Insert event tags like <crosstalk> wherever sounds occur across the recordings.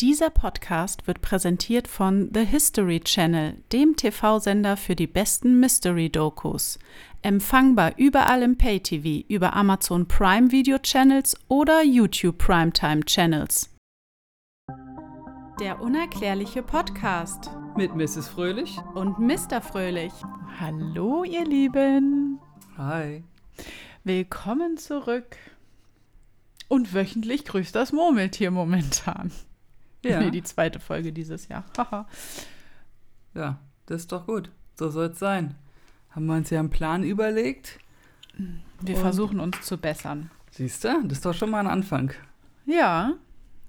Dieser Podcast wird präsentiert von The History Channel, dem TV-Sender für die besten Mystery-Dokus. Empfangbar überall im Pay-TV, über Amazon Prime Video Channels oder YouTube Primetime Channels. Der unerklärliche Podcast Mit Mrs. Fröhlich. und Mr. Fröhlich. Hallo, ihr Lieben. Hi. Willkommen zurück. Und wöchentlich grüßt das Murmeltier momentan. Ja. Nee, <laughs> die zweite Folge dieses Jahr. Ja, das ist doch gut. So soll es sein. Haben wir uns ja einen Plan überlegt. Wir Und- versuchen uns zu bessern. Siehst du, das ist doch schon mal ein Anfang. Ja,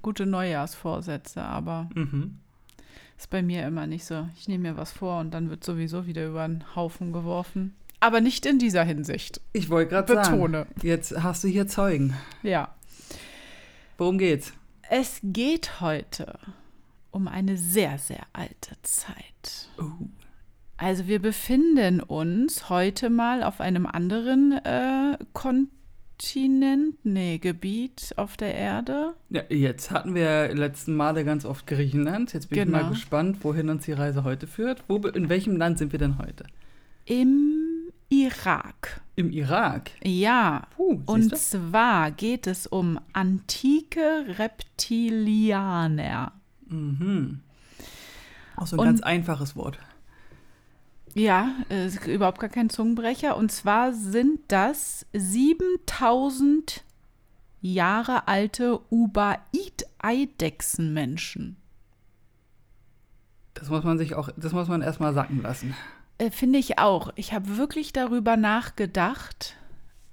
gute Neujahrsvorsätze, aber Mhm. ist bei mir immer nicht so. Ich nehme mir was vor und dann wird sowieso wieder über den Haufen geworfen. Aber nicht in dieser Hinsicht. Ich wollte gerade sagen, Betone. jetzt hast du hier Zeugen. Ja. Worum geht's? Es geht heute um eine sehr, sehr alte Zeit. Oh. Also wir befinden uns heute mal auf einem anderen äh, Kontinent, nee, Gebiet auf der Erde. Ja, jetzt hatten wir letzten Male ganz oft Griechenland. Jetzt bin ich Genau. mal gespannt, wohin uns die Reise heute führt. Wo, in welchem Land sind wir denn heute? Im Irak. Im Irak. Ja. Puh, Und zwar geht es um antike Reptilianer. Mhm. Auch so ein Und- ganz einfaches Wort. Ja, äh, ist überhaupt gar kein Zungenbrecher. Und zwar sind das 7000 Jahre alte Ubaid-Eidechsenmenschen. Das muss man sich auch, das muss man erstmal sacken lassen. Äh, Finde ich auch. Ich habe wirklich darüber nachgedacht.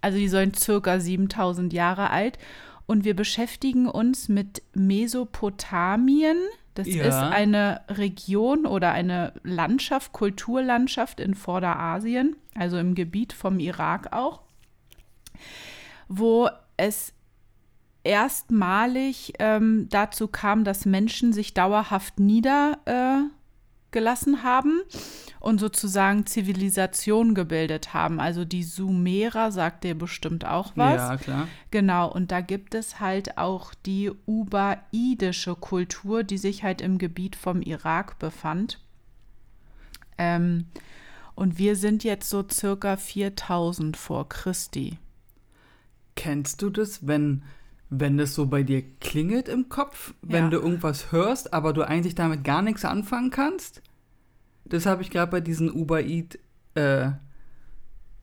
Also die sollen circa 7000 Jahre alt. Und wir beschäftigen uns mit Mesopotamien. Das Ja. ist eine Region oder eine Landschaft, Kulturlandschaft in Vorderasien, also im Gebiet vom Irak auch, wo es erstmalig ähm, dazu kam, dass Menschen sich dauerhaft niedergelassen äh, gelassen haben und sozusagen Zivilisation gebildet haben. Also die Sumerer sagt dir bestimmt auch was. Ja, klar. Genau, und da gibt es halt auch die ubaidische Kultur, die sich halt im Gebiet vom Irak befand. Ähm, und wir sind jetzt so circa 4000 vor Christi. Kennst du das, wenn, wenn das so bei dir klingelt im Kopf, wenn Ja. du irgendwas hörst, aber du eigentlich damit gar nichts anfangen kannst? Das habe ich gerade bei diesen Ubaid. Äh,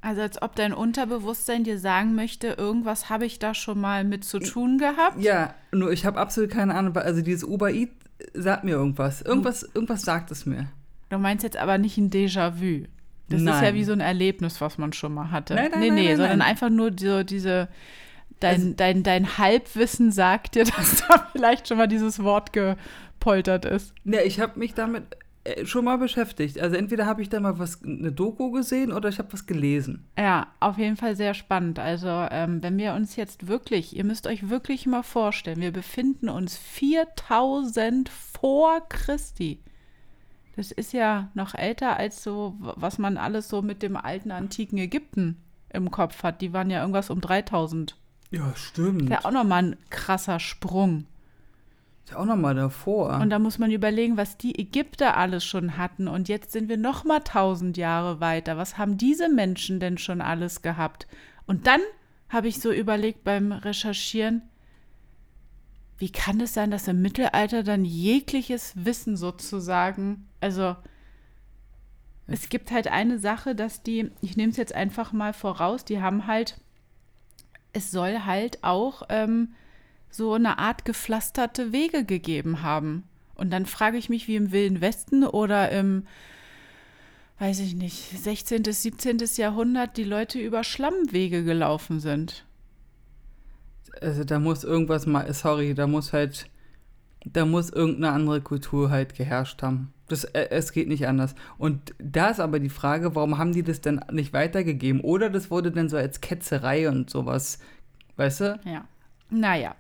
Also als ob dein Unterbewusstsein dir sagen möchte, irgendwas habe ich da schon mal mit zu tun gehabt. ja, nur ich habe absolut keine Ahnung. Also dieses Ubaid sagt mir irgendwas. Irgendwas, irgendwas sagt es mir. Du meinst jetzt aber nicht ein Déjà-vu. Das ist ja Nein. wie so ein Erlebnis, was man schon mal hatte. Nein, nein, nee, nein, nee, nein, sondern nein. einfach nur so diese, dein, Also- dein, dein Halbwissen sagt dir, <laughs> dass da vielleicht schon mal dieses Wort gepoltert ist. Ja, ich habe mich damit äh, schon mal beschäftigt. Also entweder habe ich da mal was, eine Doku gesehen oder ich habe was gelesen. Ja, auf jeden Fall sehr spannend. Also, ähm, wenn wir uns jetzt wirklich, ihr müsst euch wirklich mal vorstellen, wir befinden uns 4000 vor Christi. Das ist ja noch älter als so, was man alles so mit dem alten antiken Ägypten im Kopf hat. Die waren ja irgendwas um 3000. Ja, stimmt. Das ist ja auch nochmal ein krasser Sprung. Ist ja auch noch mal davor. Und da muss man überlegen, was die Ägypter alles schon hatten. Und jetzt sind wir noch mal tausend Jahre weiter. Was haben diese Menschen denn schon alles gehabt? Und dann habe ich so überlegt beim Recherchieren, wie kann es sein, dass im Mittelalter dann jegliches Wissen sozusagen, also es gibt halt eine Sache, dass die, ich nehme es jetzt einfach mal voraus, die haben halt, es soll halt auch ähm, so eine Art gepflasterte Wege gegeben haben. Und dann frage ich mich, wie im Wilden Westen oder im, weiß ich nicht, 16., 17. Jahrhundert die Leute über Schlammwege gelaufen sind. Also da muss irgendwas mal, sorry, da muss halt, da muss irgendeine andere Kultur halt geherrscht haben. Das, äh, es geht nicht anders. Und da ist aber die Frage, warum haben die das denn nicht weitergegeben? Oder das wurde dann so als Ketzerei und sowas, weißt du? Ja. Naja.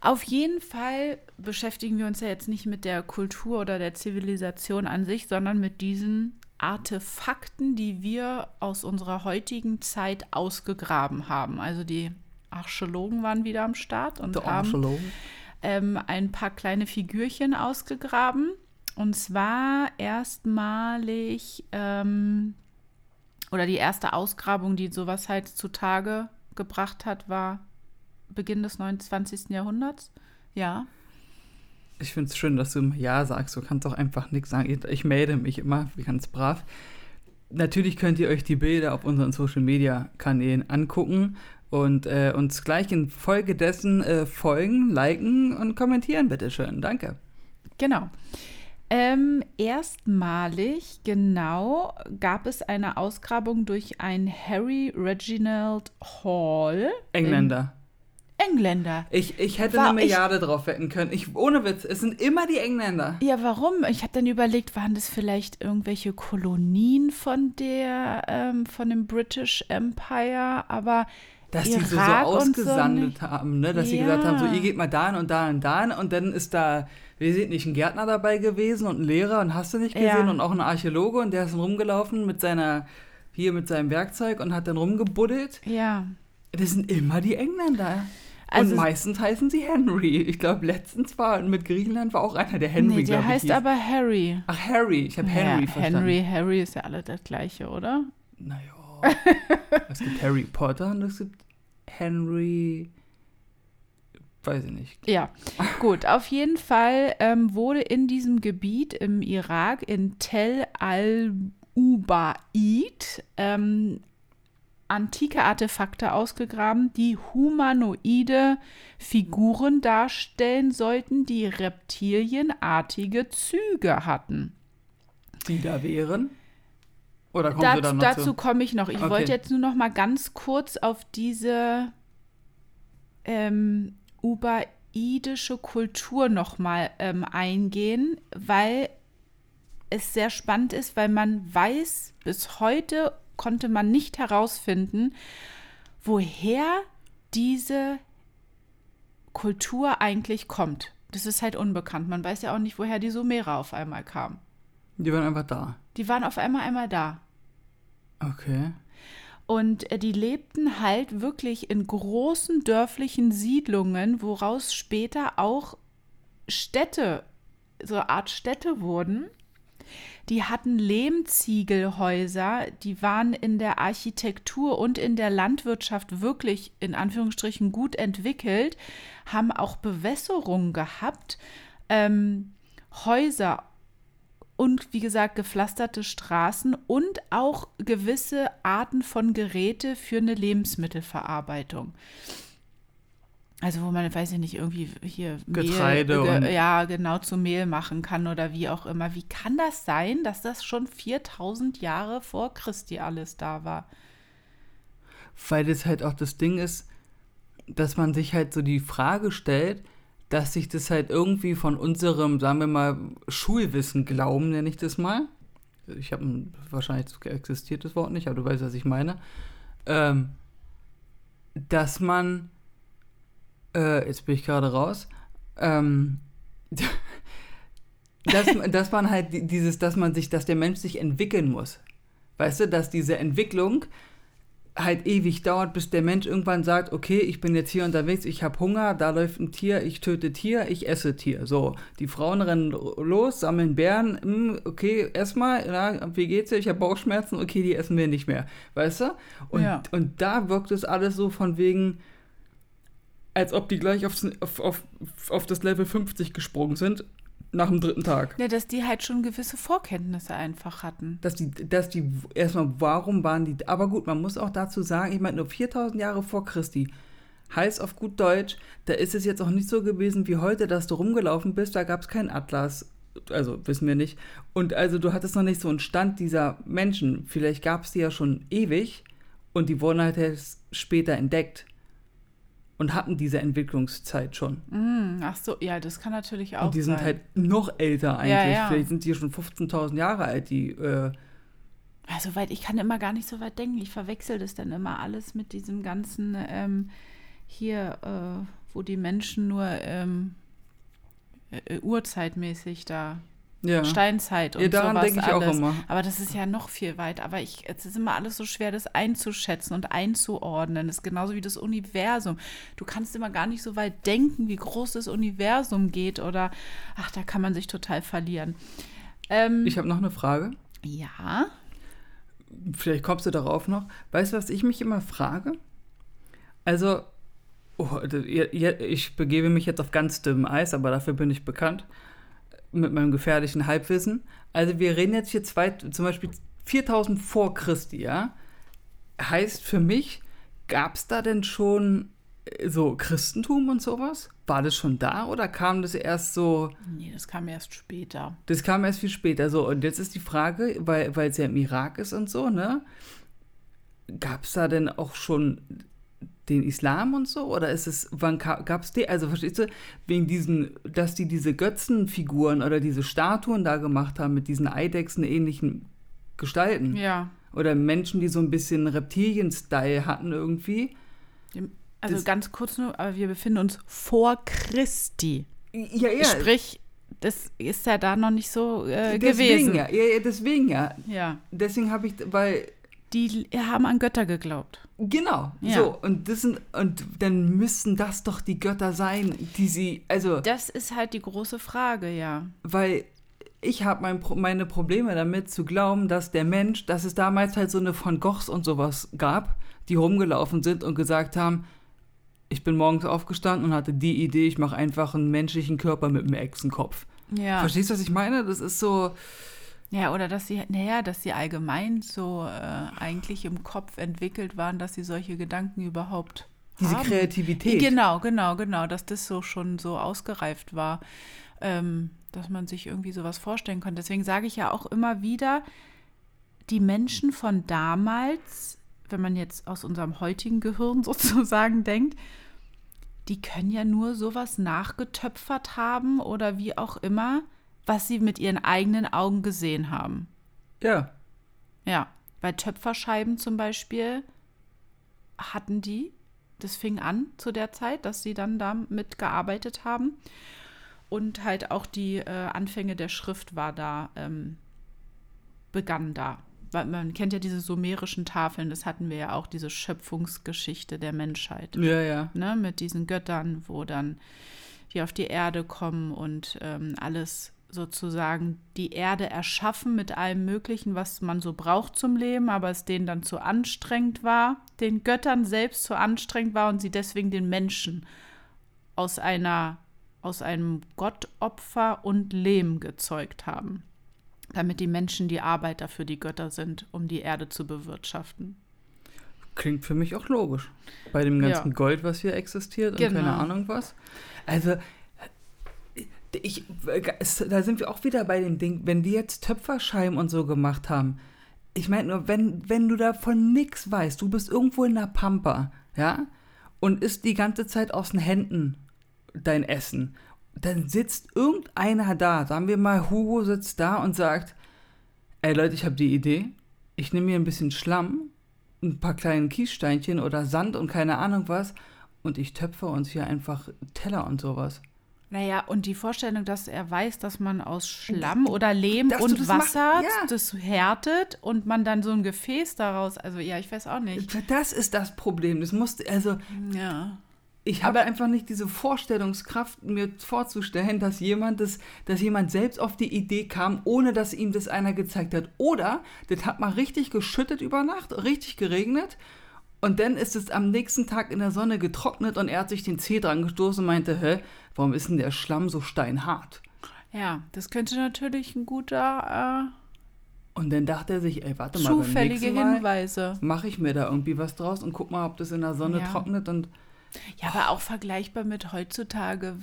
Auf jeden Fall beschäftigen wir uns ja jetzt nicht mit der Kultur oder der Zivilisation an sich, sondern mit diesen Artefakten, die wir aus unserer heutigen Zeit ausgegraben haben. Also die Archäologen waren wieder am Start und haben ähm, ein paar kleine Figürchen ausgegraben. Und zwar erstmalig, ähm, oder die erste Ausgrabung, die sowas halt zutage gebracht hat, war Beginn des 29. Jahrhunderts. Ja. Ich finde es schön, dass du Ja sagst. Du kannst auch einfach nichts sagen. Ich, melde mich immer ganz brav. Natürlich könnt ihr euch die Bilder auf unseren Social Media Kanälen angucken und äh, uns gleich in Folge dessen äh, folgen, liken und kommentieren, bitteschön. Danke. Genau. Ähm, erstmalig, genau, gab es eine Ausgrabung durch einen Harry Reginald Hall. Engländer. Engländer. Ich, ich hätte War- eine Milliarde drauf wetten können. Ich, ohne Witz, es sind immer die Engländer. Ja, warum? Ich habe dann überlegt, waren das vielleicht irgendwelche Kolonien von der, ähm, von dem British Empire, aber Dass die so, so so ausgesandet nicht. haben, ne? dass sie Ja. gesagt haben, so ihr geht mal dahin und dahin und dahin und dann ist da, wir sind nicht ein Gärtner dabei gewesen und ein Lehrer und hast du nicht gesehen Ja. und auch ein Archäologe und der ist dann rumgelaufen mit seiner, hier mit seinem Werkzeug und hat dann rumgebuddelt. ja. Das sind immer die Engländer. Also- und meistens heißen sie Henry. Ich glaube, letztens war mit Griechenland war auch einer, der Henry, nee, der heißt aber Harry. Ach, Harry. Ich habe Henry ja, verstanden. Henry, Harry ist ja alle das gleiche, oder? Naja. es gibt Harry Potter und es gibt Henry. Weiß ich nicht. Ja, gut. Auf jeden Fall ähm, wurde in diesem Gebiet im Irak, in Tel al-Ubaid, ähm, antike Artefakte ausgegraben, die humanoide Figuren darstellen sollten, die reptilienartige Züge hatten. Die da wären? Oder kommt Dazu, dann noch dazu zu? komme ich noch. Ich Okay. wollte jetzt nur noch mal ganz kurz auf diese ähm, ubaidische Kultur noch mal ähm, eingehen, weil es sehr spannend ist, weil man weiß, bis heute konnte man nicht herausfinden, woher diese Kultur eigentlich kommt. Das ist halt unbekannt. Man weiß ja auch nicht, woher die Sumerer auf einmal kamen. Die waren einfach da. Die waren auf einmal einmal da. Okay. Und äh, die lebten halt wirklich in großen dörflichen Siedlungen, woraus später auch Städte, so eine Art Städte wurden. Die hatten Lehmziegelhäuser, die waren in der Architektur und in der Landwirtschaft wirklich in Anführungsstrichen gut entwickelt, haben auch Bewässerung gehabt, ähm, Häuser und wie gesagt gepflasterte Straßen und auch gewisse Arten von Geräte für eine Lebensmittelverarbeitung. Also wo man, weiß ich nicht, irgendwie hier Getreide Mehl, ge, ja genau zu Mehl machen kann oder wie auch immer. Wie kann das sein, dass das schon 4000 Jahre vor Christi alles da war? Weil das halt auch das Ding ist, dass man sich halt so die Frage stellt, dass sich das halt irgendwie von unserem, sagen wir mal, Schulwissen glauben, nenne ich das mal. Ich habe wahrscheinlich existiert das Wort nicht, aber du weißt, was ich meine. Ähm, dass man, äh, jetzt bin ich gerade raus, ähm, <laughs> dass, dass man halt die- dieses, dass man sich, dass der Mensch sich entwickeln muss. Weißt du, dass diese Entwicklung halt ewig dauert, bis der Mensch irgendwann sagt, okay, ich bin jetzt hier unterwegs, ich habe Hunger, da läuft ein Tier, ich töte Tier, ich esse Tier. So, die Frauen rennen los, sammeln Bären, hm, okay, erstmal, ja, wie geht's dir? Ich habe Bauchschmerzen, okay, die essen wir nicht mehr. Weißt du? Und, Ja. und da wirkt es alles so von wegen, als ob die gleich aufs, auf, auf, auf das Level 50 gesprungen sind, nach dem dritten Tag. Ja, dass die halt schon gewisse Vorkenntnisse einfach hatten. dass die, dass die, erstmal, warum waren die, aber gut, man muss auch dazu sagen, ich meine, nur 4000 Jahre vor Christi, heißt auf gut Deutsch, da ist es jetzt auch nicht so gewesen wie heute, dass du rumgelaufen bist, da gab es keinen Atlas, also wissen wir nicht, und also du hattest noch nicht so einen Stand dieser Menschen, vielleicht gab es die ja schon ewig und die wurden halt erst später entdeckt und hatten diese Entwicklungszeit schon. Hm, ach so, ja, das kann natürlich auch Und die sind sein. halt noch älter eigentlich, Ja, ja. vielleicht sind die schon 15.000 Jahre alt, die, äh, Also weit, ich kann immer gar nicht so weit denken. Ich verwechsel das dann immer alles mit diesem ganzen ähm, hier, äh, wo die Menschen nur ähm, äh, urzeitmäßig da Ja. Steinzeit und Ja, daran sowas denke ich auch alles. immer. Aber das ist ja noch viel weiter. Aber ich, es ist immer alles so schwer, das einzuschätzen und einzuordnen. Das ist genauso wie das Universum. Du kannst immer gar nicht so weit denken, wie groß das Universum geht. Oder, ach, da kann man sich total verlieren. Ähm, Ich habe noch eine Frage. ja. Vielleicht kommst du darauf noch. Weißt du, was ich mich immer frage? Also, oh, ich begebe mich jetzt auf ganz dünnem Eis, aber dafür bin ich bekannt. Mit meinem gefährlichen Halbwissen. Also, wir reden jetzt hier zwei, zum Beispiel 4000 vor Christi, ja? Heißt für mich, gab es da denn schon äh, so Christentum und sowas? War das schon da oder kam das erst so Nee, das kam erst später. das kam erst viel später. So, und jetzt ist die Frage, weil weil es ja im Irak ist und so, ne? Gab es da denn auch schon den Islam und so? Oder ist es, wann gab es die? Also, verstehst du, wegen diesen, dass die diese Götzenfiguren oder diese Statuen da gemacht haben mit diesen Eidechsen-ähnlichen Gestalten. Ja. Oder Menschen, die so ein bisschen Reptilien-Style hatten irgendwie. Also Das- ganz kurz nur, aber wir befinden uns vor Christi. Ja, ja. Sprich, das ist ja da noch nicht so äh, deswegen gewesen. ja. ja. Ja, deswegen ja. ja. Deswegen habe ich, weil Die haben an Götter geglaubt. Genau, Ja. so. Und, das sind, und dann müssen das doch die Götter sein, die sie, also, Das ist halt die große Frage, ja. weil ich habe mein, meine Probleme damit zu glauben, dass der Mensch, dass es damals halt so eine Van Goghs und sowas gab, die rumgelaufen sind und gesagt haben, ich bin morgens aufgestanden und hatte die Idee, ich mache einfach einen menschlichen Körper mit einem Echsenkopf. Ja. Verstehst du, was ich meine? Das ist so, Ja, oder dass sie, naja, dass sie allgemein so äh, eigentlich im Kopf entwickelt waren, dass sie solche Gedanken überhaupt diese haben. Kreativität. Genau, genau, genau, dass das so schon so ausgereift war, ähm, dass man sich irgendwie sowas vorstellen konnte. Deswegen sage ich ja auch immer wieder, die Menschen von damals, wenn man jetzt aus unserem heutigen Gehirn <laughs> sozusagen denkt, die können ja nur sowas nachgetöpfert haben oder wie auch immer, was sie mit ihren eigenen Augen gesehen haben. Ja, Ja, bei Töpferscheiben zum Beispiel hatten die, das fing an zu der Zeit, dass sie dann damit gearbeitet haben. Und halt auch die äh, Anfänge der Schrift war da, ähm, begann da. Weil man kennt ja diese sumerischen Tafeln, das hatten wir ja auch, diese Schöpfungsgeschichte der Menschheit ja, ja. ne, mit diesen Göttern, wo dann die auf die Erde kommen und ähm, alles sozusagen die Erde erschaffen mit allem Möglichen, was man so braucht zum Leben, aber es denen dann zu anstrengend war, den Göttern selbst zu anstrengend war und sie deswegen den Menschen aus einer aus einem Gottopfer und Lehm gezeugt haben, damit die Menschen die Arbeiter für die Götter sind, um die Erde zu bewirtschaften. Klingt für mich auch logisch. Bei dem ganzen Ja. Gold, was hier existiert und Genau. keine Ahnung was. Also, ich, da sind wir auch wieder bei dem Ding, wenn die jetzt Töpferscheiben und so gemacht haben. Ich meine nur, wenn, wenn du davon nichts weißt, du bist irgendwo in der Pampa, ja, und isst die ganze Zeit aus den Händen dein Essen, dann sitzt irgendeiner da, sagen wir mal, Hugo sitzt da und sagt, ey Leute, ich habe die Idee, ich nehme mir ein bisschen Schlamm, ein paar kleine Kiessteinchen oder Sand und keine Ahnung was und ich töpfe uns hier einfach Teller und sowas. Naja, und die Vorstellung, dass er weiß, dass man aus Schlamm oder Lehm Dass und Wasser ja. das härtet und man dann so ein Gefäß daraus, also ja, ich weiß auch nicht. Das ist das Problem. Das musste, also Ja. ich habe einfach nicht diese Vorstellungskraft, mir vorzustellen, dass jemand das, dass jemand selbst auf die Idee kam, ohne dass ihm das einer gezeigt hat. Oder das hat mal richtig geschüttet über Nacht, richtig geregnet. Und dann ist es am nächsten Tag in der Sonne getrocknet und er hat sich den Zeh dran gestoßen und meinte, hä, warum ist denn der Schlamm so steinhart? Ja, das könnte natürlich ein guter Und dann dachte er sich, ey, äh, warte mal, zufällige Hinweise. mache ich mir da irgendwie was draus und guck mal, ob das in der Sonne Ja. trocknet und Ja, aber auch vergleichbar mit heutzutage.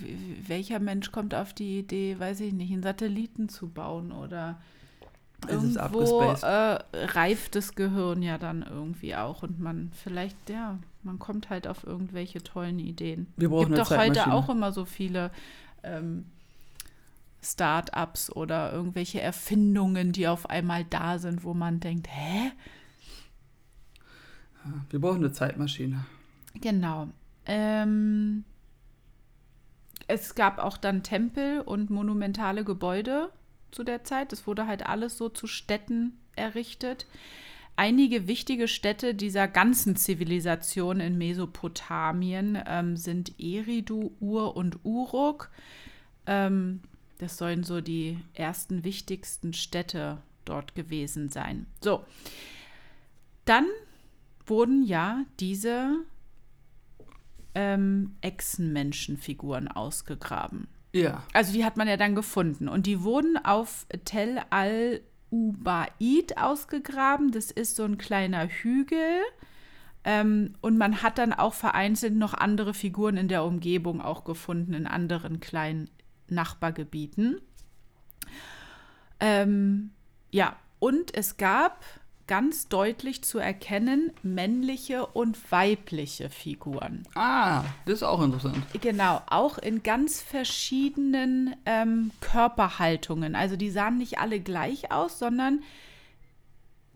Welcher Mensch kommt auf die Idee, weiß ich nicht, einen Satelliten zu bauen oder Es ist irgendwo abgespaced. äh, reift das Gehirn ja dann irgendwie auch und man vielleicht, ja, man kommt halt auf irgendwelche tollen Ideen. wir brauchen gibt doch heute auch immer so viele ähm, Start-ups oder irgendwelche Erfindungen, die auf einmal da sind, wo man denkt, hä? Wir brauchen eine Zeitmaschine. Genau. Ähm, es gab auch dann Tempel und monumentale Gebäude zu der Zeit. Es wurde halt alles so zu Städten errichtet. Einige wichtige Städte dieser ganzen Zivilisation in Mesopotamien ähm, sind Eridu, Ur und Uruk. Ähm, das sollen so die ersten wichtigsten Städte dort gewesen sein. So, dann wurden ja diese ähm, Echsenmenschenfiguren ausgegraben. Ja. Also die hat man ja dann gefunden und die wurden auf Tel al Ubaid ausgegraben. Das ist so ein kleiner Hügel. Ähm, und man hat dann auch vereinzelt noch andere Figuren in der Umgebung auch gefunden, in anderen kleinen Nachbargebieten. Ähm, ja, und es gab ganz deutlich zu erkennen männliche und weibliche Figuren. Ah, das ist auch interessant. Genau, auch in ganz verschiedenen ähm, Körperhaltungen. Also die sahen nicht alle gleich aus, sondern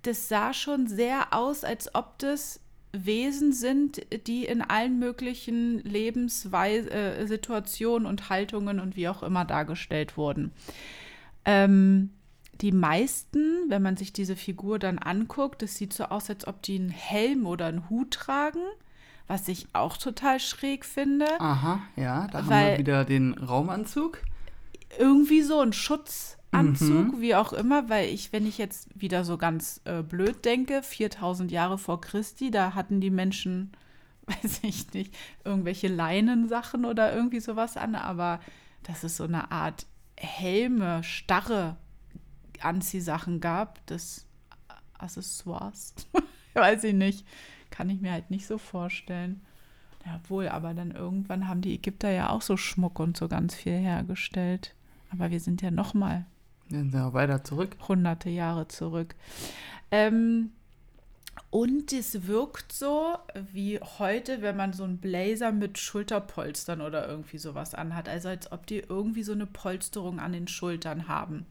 das sah schon sehr aus, als ob das Wesen sind, die in allen möglichen Lebenssituationen äh, und Haltungen und wie auch immer dargestellt wurden. Ähm, die meisten, wenn man sich diese Figur dann anguckt, es sieht so aus, als ob die einen Helm oder einen Hut tragen, was ich auch total schräg finde. Aha, ja, da haben wir wieder den Raumanzug. Irgendwie so ein Schutzanzug, mhm. wie auch immer, weil ich, wenn ich jetzt wieder so ganz äh, blöd denke, 4000 Jahre vor Christi, da hatten die Menschen, <laughs> weiß ich nicht, irgendwelche Leinensachen oder irgendwie sowas an, aber das ist so eine Art Helme, starre Anziehsachen gab, des Accessoires. <laughs> Weiß ich nicht. Kann ich mir halt nicht so vorstellen. Ja, wohl, aber dann irgendwann haben die Ägypter ja auch so Schmuck und so ganz viel hergestellt. Aber wir sind ja noch mal ja, weiter zurück. Hunderte Jahre zurück. Ähm, und es wirkt so wie heute, wenn man so einen Blazer mit Schulterpolstern oder irgendwie sowas anhat. Also als ob die irgendwie so eine Polsterung an den Schultern haben.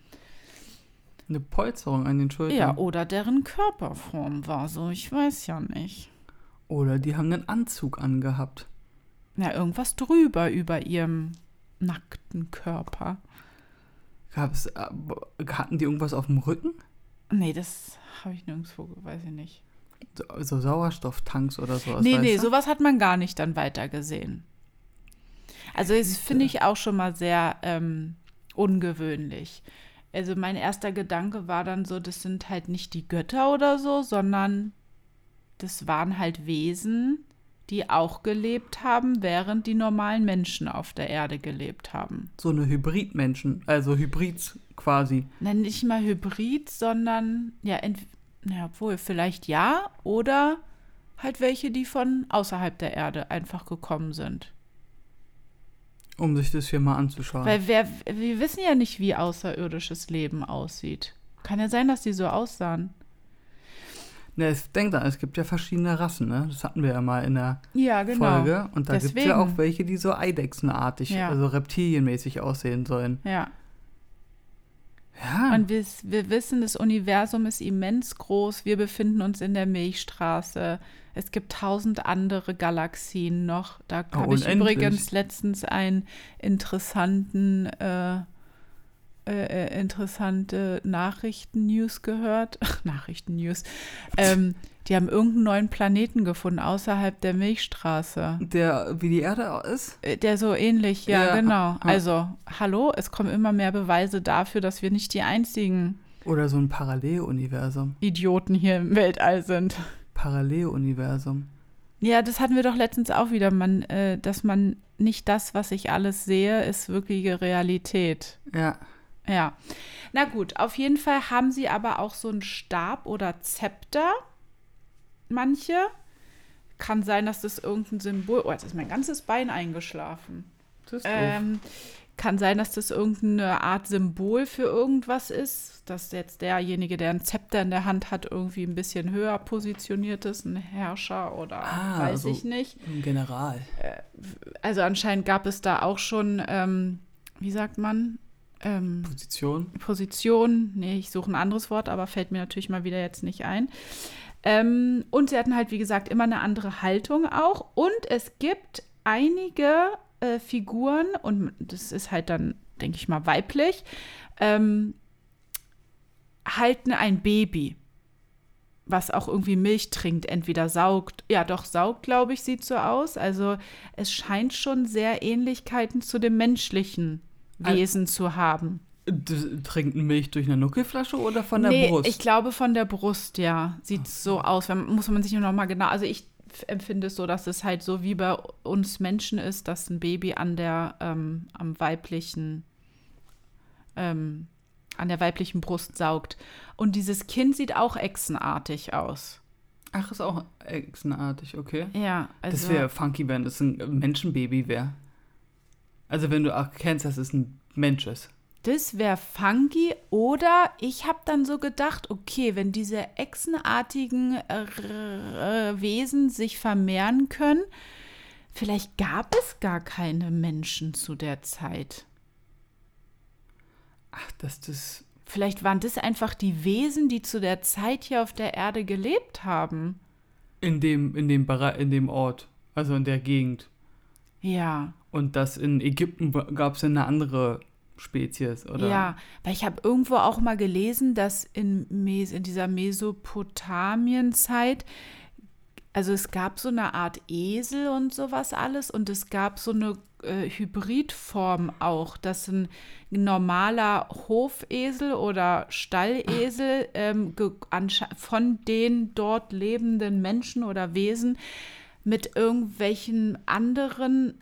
Eine Polsterung an den Schultern. Ja, oder deren Körperform war so. Ich weiß ja nicht. Oder die haben einen Anzug angehabt. Ja, irgendwas drüber über ihrem nackten Körper. Gab's, äh, hatten die irgendwas auf dem Rücken? Nee, das habe ich nirgendwo, weiß ich nicht. So, so Sauerstofftanks oder sowas? Nee, nee, du? sowas hat man gar nicht dann weiter gesehen. Also das finde ich auch schon mal sehr ähm, ungewöhnlich also mein erster Gedanke war dann so, das sind halt nicht die Götter oder so, sondern das waren halt Wesen, die auch gelebt haben, während die normalen Menschen auf der Erde gelebt haben. So eine Hybridmenschen, also Hybrids quasi. Nein, nicht mal Hybrid, sondern ja, ja, obwohl vielleicht ja oder halt welche, die von außerhalb der Erde einfach gekommen sind. Um sich das hier mal anzuschauen. Weil wir, wir wissen ja nicht, wie außerirdisches Leben aussieht. Kann ja sein, dass die so aussahen. Ne, denk da, es gibt ja verschiedene Rassen, ne? Das hatten wir ja mal in der ja, genau. Folge. Und da gibt es ja auch welche, die so eidechsenartig, ja. also reptilienmäßig aussehen sollen. Ja. Ja. Und wir, wir wissen, das Universum ist immens groß. Wir befinden uns in der Milchstraße. Es gibt tausend andere Galaxien noch. Da oh, habe ich übrigens letztens einen interessanten, äh, äh, äh interessante Nachrichten-News gehört. <laughs> Nachrichten-News. Ähm, die haben irgendeinen neuen Planeten gefunden außerhalb der Milchstraße. Der wie die Erde ist? Äh, der so ähnlich, ja, ja. genau. Also, hallo, es kommen immer mehr Beweise dafür, dass wir nicht die einzigen oder so ein Paralleluniversum. Idioten hier im Weltall sind. Paralleluniversum. Ja, das hatten wir doch letztens auch wieder, man, äh, dass man nicht das, was ich alles sehe, ist wirkliche Realität. Ja. Ja. Na gut, auf jeden Fall haben sie aber auch so einen Stab oder Zepter. Manche. Kann sein, dass das irgendein Symbol. Oh, jetzt ist mein ganzes Bein eingeschlafen. Das ist ähm, kann sein, dass das irgendeine Art Symbol für irgendwas ist, dass jetzt derjenige, der ein Zepter in der Hand hat, irgendwie ein bisschen höher positioniert ist, ein Herrscher oder ah, weiß also ich nicht. Ein General. Äh, also anscheinend gab es da auch schon, ähm, wie sagt man? Ähm, Position. Position. Nee, ich suche ein anderes Wort, aber fällt mir natürlich mal wieder jetzt nicht ein. Ähm, und sie hatten halt, wie gesagt, immer eine andere Haltung auch. Und es gibt einige äh, Figuren, und das ist halt dann, denke ich mal, weiblich, ähm, halten ein Baby, was auch irgendwie Milch trinkt, entweder saugt, ja doch saugt, glaube ich, sieht so aus. Also es scheint schon sehr Ähnlichkeiten zu dem menschlichen Wesen also, zu haben. Trinkt Milch durch eine Nuckelflasche oder von der nee, Brust? Ich glaube von der Brust, ja. Sieht Ach. so aus. Muss man sich nur noch mal genau. Also ich empfinde es so, dass es halt so wie bei uns Menschen ist, dass ein Baby an der ähm, am weiblichen ähm, an der weiblichen Brust saugt. Und dieses Kind sieht auch echsenartig aus. Ach, ist auch echsenartig, okay. Ja, also. Das wäre funky, wenn das ein Menschenbaby wäre. Also, wenn du erkennst, dass es ein Mensch ist. Das wäre funky. Oder ich habe dann so gedacht, okay, wenn diese echsenartigen äh, Wesen sich vermehren können, vielleicht gab es gar keine Menschen zu der Zeit. Ach, dass das. Vielleicht waren das einfach die Wesen, die zu der Zeit hier auf der Erde gelebt haben. In dem, in dem, in dem Ort, also in der Gegend. Ja. Und das in Ägypten gab es eine andere Spezies, oder? Ja, weil ich habe irgendwo auch mal gelesen, dass in, Mes in dieser Mesopotamienzeit, also es gab so eine Art Esel und sowas alles und es gab so eine äh, Hybridform auch, dass ein normaler Hofesel oder Stallesel ähm, von den dort lebenden Menschen oder Wesen mit irgendwelchen anderen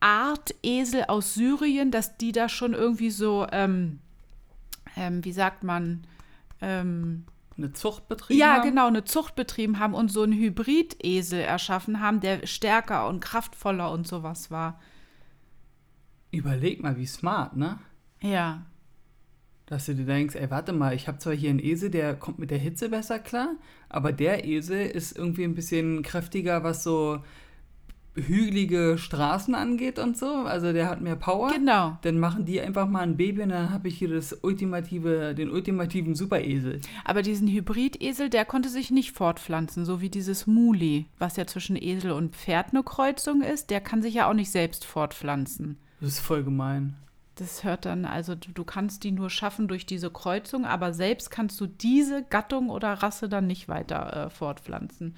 Art Esel aus Syrien, dass die da schon irgendwie so, ähm, ähm, wie sagt man, ähm, eine Zucht betrieben ja, haben? Ja, genau, eine Zucht betrieben haben und so einen Hybridesel erschaffen haben, der stärker und kraftvoller und sowas war. Überleg mal, wie smart, ne? Ja. Dass du dir denkst, ey, warte mal, ich habe zwar hier einen Esel, der kommt mit der Hitze besser klar, aber der Esel ist irgendwie ein bisschen kräftiger, was so hügelige Straßen angeht und so. Also der hat mehr Power. Genau. Dann machen die einfach mal ein Baby und dann habe ich hier das ultimative, den ultimativen Superesel. Aber diesen Hybridesel, der konnte sich nicht fortpflanzen, so wie dieses Muli, was ja zwischen Esel und Pferd eine Kreuzung ist, der kann sich ja auch nicht selbst fortpflanzen. Das ist voll gemein. Das hört dann, also du, du kannst die nur schaffen durch diese Kreuzung, aber selbst kannst du diese Gattung oder Rasse dann nicht weiter äh, fortpflanzen.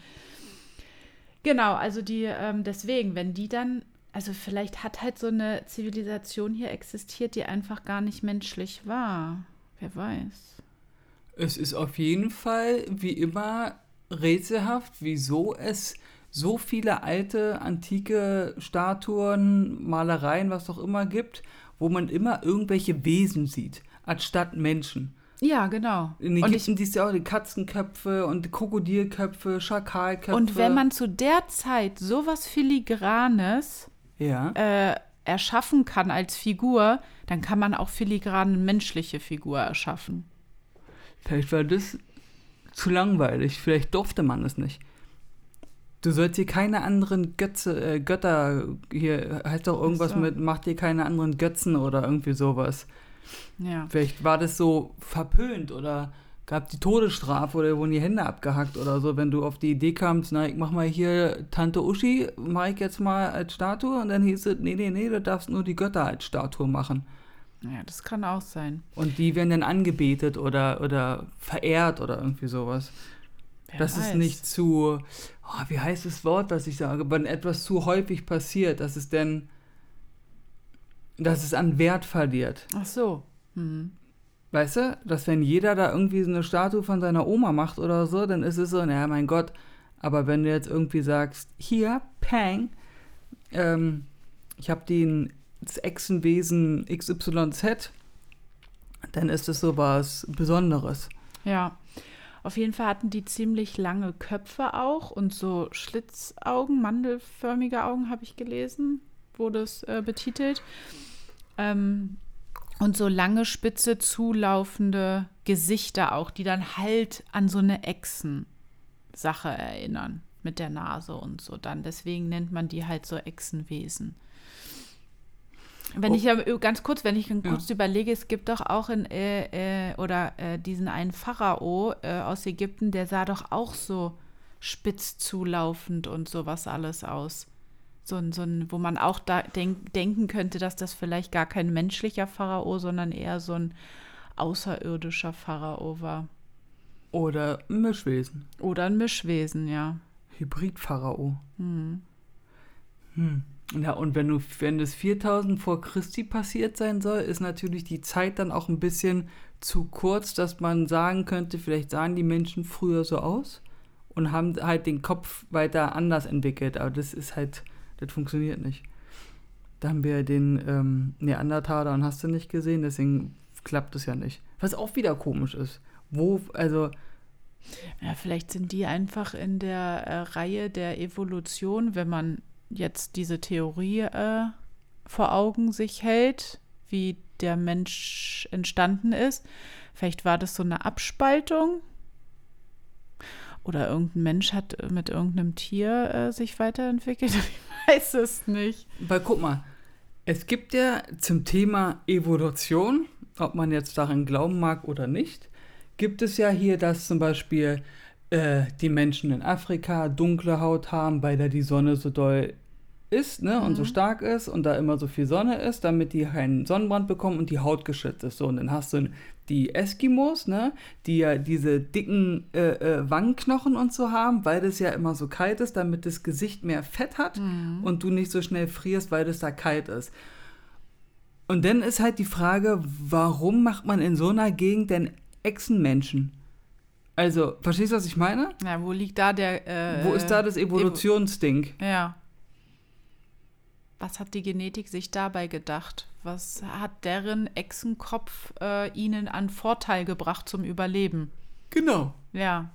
Genau, also die, ähm, deswegen, wenn die dann, also vielleicht hat halt so eine Zivilisation hier existiert, die einfach gar nicht menschlich war. Wer weiß. Es ist auf jeden Fall, wie immer, rätselhaft, wieso es so viele alte, antike Statuen, Malereien, was auch immer gibt, wo man immer irgendwelche Wesen sieht, anstatt Menschen. Ja, genau. In Ägypten siehst du ja auch die Katzenköpfe und Krokodilköpfe, Schakalköpfe. Und wenn man zu der Zeit sowas Filigranes ja. äh, erschaffen kann als Figur, dann kann man auch filigran menschliche Figur erschaffen. Vielleicht war das zu langweilig. Vielleicht durfte man es nicht. Du sollst hier keine anderen Götze, äh, Götter, hier heißt doch irgendwas so. mit, mach dir keine anderen Götzen oder irgendwie sowas. Ja. Vielleicht war das so verpönt oder gab die Todesstrafe oder wurden die Hände abgehackt oder so, wenn du auf die Idee kamst, na, ich mach mal hier Tante Uschi, mach ich jetzt mal als Statue und dann hieß es, nee, nee, nee, du darfst nur die Götter als Statue machen. Ja, das kann auch sein. Und die werden dann angebetet oder, oder verehrt oder irgendwie sowas. Wer das weiß. ist nicht zu, oh, wie heißt das Wort, das ich sage, wenn etwas zu häufig passiert, dass es denn, dass es an Wert verliert. Ach so. Mhm. Weißt du, dass wenn jeder da irgendwie so eine Statue von seiner Oma macht oder so, dann ist es so, naja, mein Gott. Aber wenn du jetzt irgendwie sagst, hier, Pang, ähm, ich habe den das Echsenwesen XYZ, dann ist es so was Besonderes. Ja. Auf jeden Fall hatten die ziemlich lange Köpfe auch und so Schlitzaugen, mandelförmige Augen habe ich gelesen, wurde es äh, betitelt. Ähm, und so lange, spitze, zulaufende Gesichter auch, die dann halt an so eine Echsen-Sache erinnern. Mit der Nase und so dann. Deswegen nennt man die halt so Echsenwesen. Wenn oh. ich ja ganz kurz, wenn ich kurz ja. überlege, es gibt doch auch in äh, äh, oder äh, diesen einen Pharao äh, aus Ägypten, der sah doch auch so spitz zulaufend und sowas alles aus so ein, so ein, wo man auch da denk, denken könnte, dass das vielleicht gar kein menschlicher Pharao, sondern eher so ein außerirdischer Pharao war. Oder ein Mischwesen. Oder ein Mischwesen, ja. Hybrid-Pharao. Hm. Hm. Ja, und wenn du, wenn das 4000 vor Christi passiert sein soll, ist natürlich die Zeit dann auch ein bisschen zu kurz, dass man sagen könnte, vielleicht sahen die Menschen früher so aus und haben halt den Kopf weiter anders entwickelt. Aber das ist halt, das funktioniert nicht. Da haben wir den ähm, Neandertaler und hast du nicht gesehen, deswegen klappt es ja nicht. Was auch wieder komisch ist. Wo, also. Ja, vielleicht sind die einfach in der äh, Reihe der Evolution, wenn man jetzt diese Theorie äh, vor Augen sich hält, wie der Mensch entstanden ist. Vielleicht war das so eine Abspaltung. Oder irgendein Mensch hat mit irgendeinem Tier äh, sich weiterentwickelt. <laughs> Ich weiß es nicht. Weil guck mal, es gibt ja zum Thema Evolution, ob man jetzt daran glauben mag oder nicht, gibt es ja hier, dass zum Beispiel äh, die Menschen in Afrika dunkle Haut haben, weil da die Sonne so doll ist ne, mhm. und so mhm. stark ist und da immer so viel Sonne ist, damit die keinen Sonnenbrand bekommen und die Haut geschützt ist. So, und dann hast du die Eskimos, ne, die ja diese dicken äh, äh, Wangenknochen und so haben, weil das ja immer so kalt ist, damit das Gesicht mehr Fett hat mhm. und du nicht so schnell frierst, weil das da kalt ist. Und dann ist halt die Frage, warum macht man in so einer Gegend denn Echsenmenschen? Also, verstehst du, was ich meine? Ja, wo liegt da der. Äh, wo ist da das Evolutionsding? Evo ja. Was hat die Genetik sich dabei gedacht? Was hat deren Echsenkopf äh, ihnen an Vorteil gebracht zum Überleben? Genau. Ja,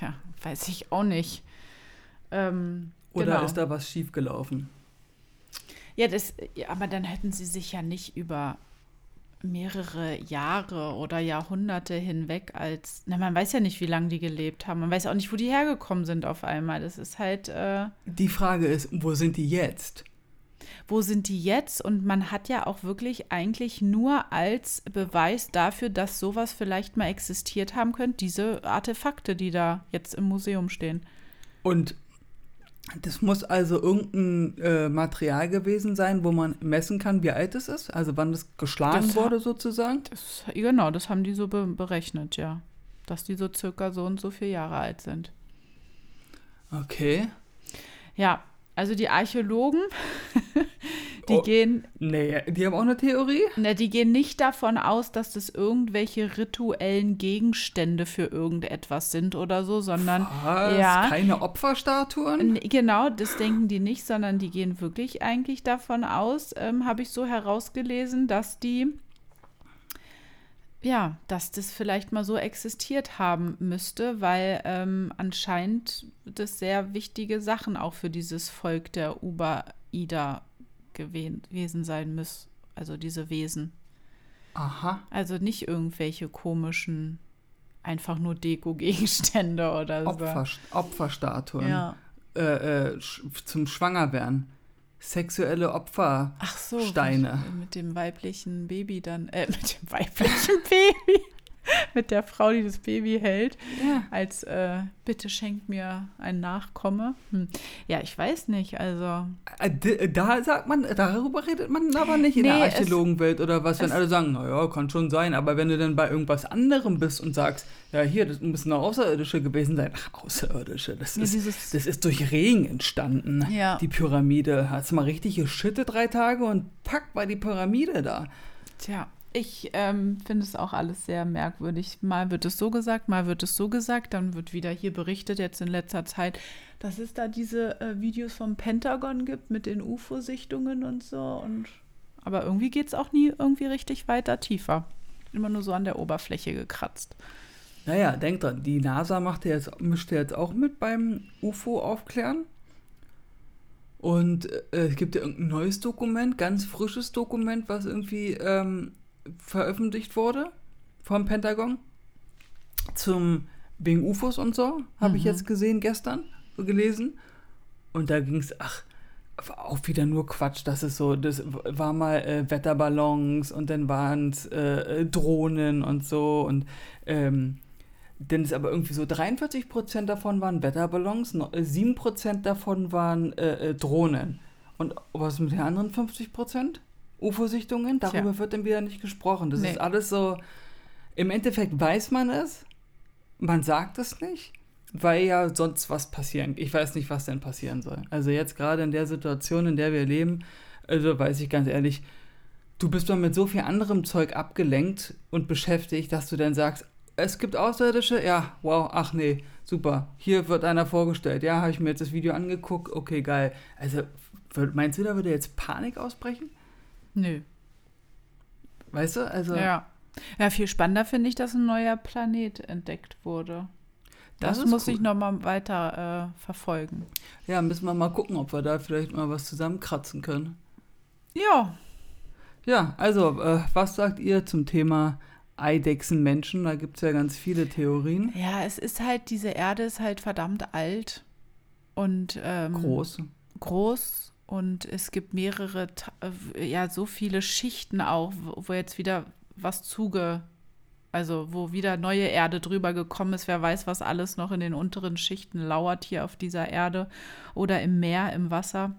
ja weiß ich auch nicht. Ähm, Oder genau. ist da was schiefgelaufen? Ja, das, ja, aber dann hätten sie sich ja nicht über mehrere Jahre oder Jahrhunderte hinweg als, na, man weiß ja nicht, wie lange die gelebt haben. Man weiß auch nicht, wo die hergekommen sind auf einmal. Das ist halt. Äh die Frage ist, wo sind die jetzt? Wo sind die jetzt? Und man hat ja auch wirklich eigentlich nur als Beweis dafür, dass sowas vielleicht mal existiert haben könnte, diese Artefakte, die da jetzt im Museum stehen. Und das muss also irgendein äh, Material gewesen sein, wo man messen kann, wie alt es ist, also wann das geschlagen das wurde sozusagen. Das, genau, das haben die so be berechnet, ja. Dass die so circa so und so viele Jahre alt sind. Okay. Ja, also die Archäologen, die oh, gehen. Nee, die haben auch eine Theorie? Ne, die gehen nicht davon aus, dass das irgendwelche rituellen Gegenstände für irgendetwas sind oder so, sondern. Was? Ja, Keine Opferstatuen? Genau, das denken die nicht, sondern die gehen wirklich eigentlich davon aus, ähm, habe ich so herausgelesen, dass die ja, dass das vielleicht mal so existiert haben müsste, weil ähm, anscheinend das sehr wichtige Sachen auch für dieses Volk der Uber-Ida gewesen sein müssen. Also diese Wesen. Aha. Also nicht irgendwelche komischen, einfach nur Deko-Gegenstände oder so. Opfer, Opferstatuen. Ja. Äh, äh, zum Schwangerwerden sexuelle Opfersteine. Ach so, mit dem weiblichen Baby dann, äh, mit dem weiblichen <laughs> Baby. <laughs> mit der Frau, die das Baby hält, ja. als äh, bitte schenkt mir ein Nachkomme. Hm. Ja, ich weiß nicht, also. Äh, da sagt man, darüber redet man aber nicht in nee, der Archäologenwelt oder was, wenn alle sagen, naja, kann schon sein, aber wenn du dann bei irgendwas anderem bist und sagst, ja, hier, das müssen noch Außerirdische gewesen sein. Ach, Außerirdische, das, ja, ist, das ist durch Regen entstanden, ja. die Pyramide. Hast du mal richtig geschüttet drei Tage und pack, war die Pyramide da. Tja, ich ähm, finde es auch alles sehr merkwürdig. Mal wird es so gesagt, mal wird es so gesagt, dann wird wieder hier berichtet, jetzt in letzter Zeit, dass es da diese äh, Videos vom Pentagon gibt mit den UFO-Sichtungen und so. Und aber irgendwie geht es auch nie irgendwie richtig weiter tiefer. Immer nur so an der Oberfläche gekratzt. Naja, denk dran, die NASA macht ja jetzt, mischt ja jetzt auch mit beim UFO-Aufklären. Und äh, es gibt ja irgendein neues Dokument, ganz frisches Dokument, was irgendwie ähm, veröffentlicht wurde vom Pentagon zum wegen UFOs und so, habe mhm. ich jetzt gesehen gestern, gelesen. Und da ging es, ach, auch wieder nur Quatsch, das ist so, das war mal äh, Wetterballons und dann waren es äh, Drohnen und so und ähm, dann ist aber irgendwie so 43% davon waren Wetterballons, 7% äh, davon waren äh, äh, Drohnen. Und was mit den anderen 50%? UFO-Sichtungen, darüber Tja. wird dann wieder nicht gesprochen. Das nee. ist alles so, Im Endeffekt weiß man es, man sagt es nicht, weil ja sonst was passieren. Ich weiß nicht, was denn passieren soll. Also jetzt gerade in der Situation, in der wir leben, also weiß ich ganz ehrlich, du bist doch mit so viel anderem Zeug abgelenkt und beschäftigt, dass du dann sagst, es gibt Außerirdische, ja, wow, ach nee, super. Hier wird einer vorgestellt. Ja, habe ich mir jetzt das Video angeguckt, okay, geil. Also, meinst du, da würde jetzt Panik ausbrechen? Nö. Weißt du, also. Ja. Ja, viel spannender finde ich, dass ein neuer Planet entdeckt wurde. Das, das muss cool. ich nochmal weiter äh, verfolgen. Ja, müssen wir mal gucken, ob wir da vielleicht mal was zusammenkratzen können. Ja. Ja, also, äh, was sagt ihr zum Thema Eidechsenmenschen? Da gibt es ja ganz viele Theorien. Ja, es ist halt, diese Erde ist halt verdammt alt und ähm, groß. Groß und es gibt mehrere, äh, ja, so viele Schichten auch, wo jetzt wieder was zuge, also wo wieder neue Erde drüber gekommen ist. Wer weiß, was alles noch in den unteren Schichten lauert hier auf dieser Erde oder im Meer, im Wasser.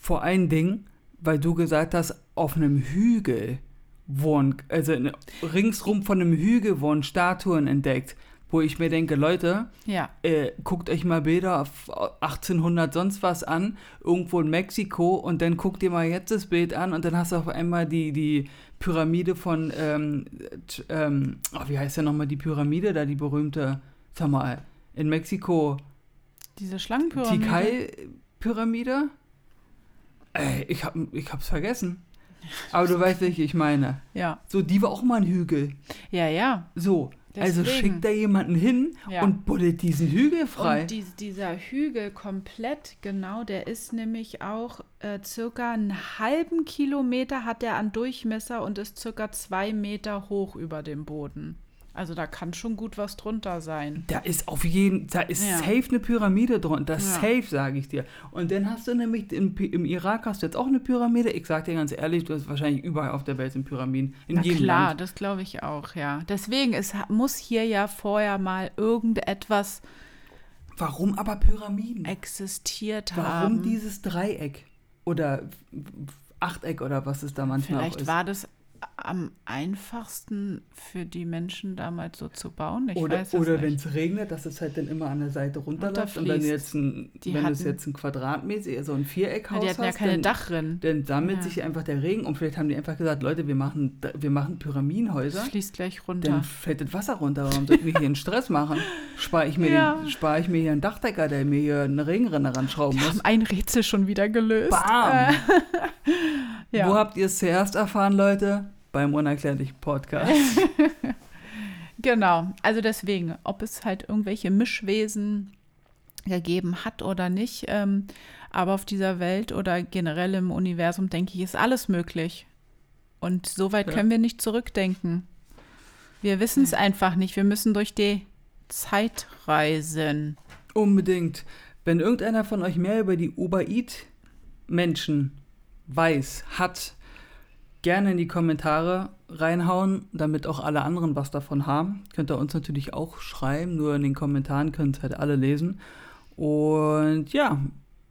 Vor allen Dingen, weil du gesagt hast, auf einem Hügel wurden, also ringsrum von einem Hügel wurden Statuen entdeckt wo ich mir denke, Leute, ja. äh, guckt euch mal Bilder auf 1800 sonst was an, irgendwo in Mexiko und dann guckt ihr mal jetzt das Bild an und dann hast du auf einmal die, die Pyramide von, ähm, ähm, oh, wie heißt ja nochmal die Pyramide da, die berühmte, sag mal, in Mexiko. Diese Schlangenpyramide? Tikal-Pyramide? Ey, ich, hab, ich hab's vergessen. Aber du weißt, welche ich meine. Ja. So, die war auch mal ein Hügel. Ja, ja. So. Also Deswegen. Also schickt da jemanden hin ja. und bullet diesen Hügel frei. Und die, dieser Hügel komplett, genau, der ist nämlich auch äh, circa einen halben Kilometer hat er an Durchmesser und ist circa zwei Meter hoch über dem Boden. Also da kann schon gut was drunter sein. Da ist auf jeden, da ist ja. safe eine Pyramide drunter. Ja. Safe, sage ich dir. Und dann hast du nämlich im, im, Irak hast du jetzt auch eine Pyramide. Ich sage dir ganz ehrlich, du hast wahrscheinlich überall auf der Welt sind Pyramiden. In Na jedem klar, Land. das glaube ich auch, ja. Deswegen, es muss hier ja vorher mal irgendetwas. Warum aber Pyramiden? Existiert Warum haben. Warum dieses Dreieck? Oder Achteck oder was es da manchmal Vielleicht auch ist. war das am einfachsten für die Menschen damals so zu bauen. Ich oder oder wenn es regnet, dass es halt dann immer an der Seite runterläuft. Und jetzt ein, wenn hatten, es jetzt ein Quadratmeter, also ein Viereckhaus Die hatten ja keine dann, Dachrinnen. Dann sammelt ja. sich einfach der Regen und vielleicht haben die einfach gesagt, Leute, wir machen, wir machen Pyramidenhäuser. Das fließt gleich runter. Dann fällt das Wasser runter. Warum sollten wir hier einen Stress machen? Spare ich, mir ja. spar ich mir hier einen Dachdecker, der mir hier eine Regenrinne ranschrauben wir muss. Wir haben ein Rätsel schon wieder gelöst. Bam! <laughs> ja. Wo habt ihr es zuerst erfahren, Leute? beim unerklärlichen Podcast. <laughs> genau, also deswegen, ob es halt irgendwelche Mischwesen gegeben hat oder nicht, ähm, aber auf dieser Welt oder generell im Universum, denke ich, ist alles möglich. Und so weit ja. können wir nicht zurückdenken. Wir wissen es einfach nicht. Wir müssen durch die Zeit reisen. Unbedingt. Wenn irgendeiner von euch mehr über die Uber-Eat-Menschen weiß, hat, gerne in die Kommentare reinhauen, damit auch alle anderen was davon haben. Könnt ihr uns natürlich auch schreiben, nur in den Kommentaren könnt ihr halt alle lesen. Und ja,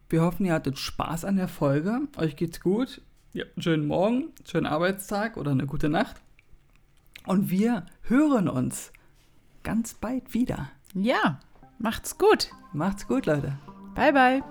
wir hoffen, ihr hattet Spaß an der Folge. Euch geht's gut. Ja, schönen Morgen, schönen Arbeitstag oder eine gute Nacht. Und wir hören uns ganz bald wieder. Ja, macht's gut. Macht's gut, Leute. Bye, bye.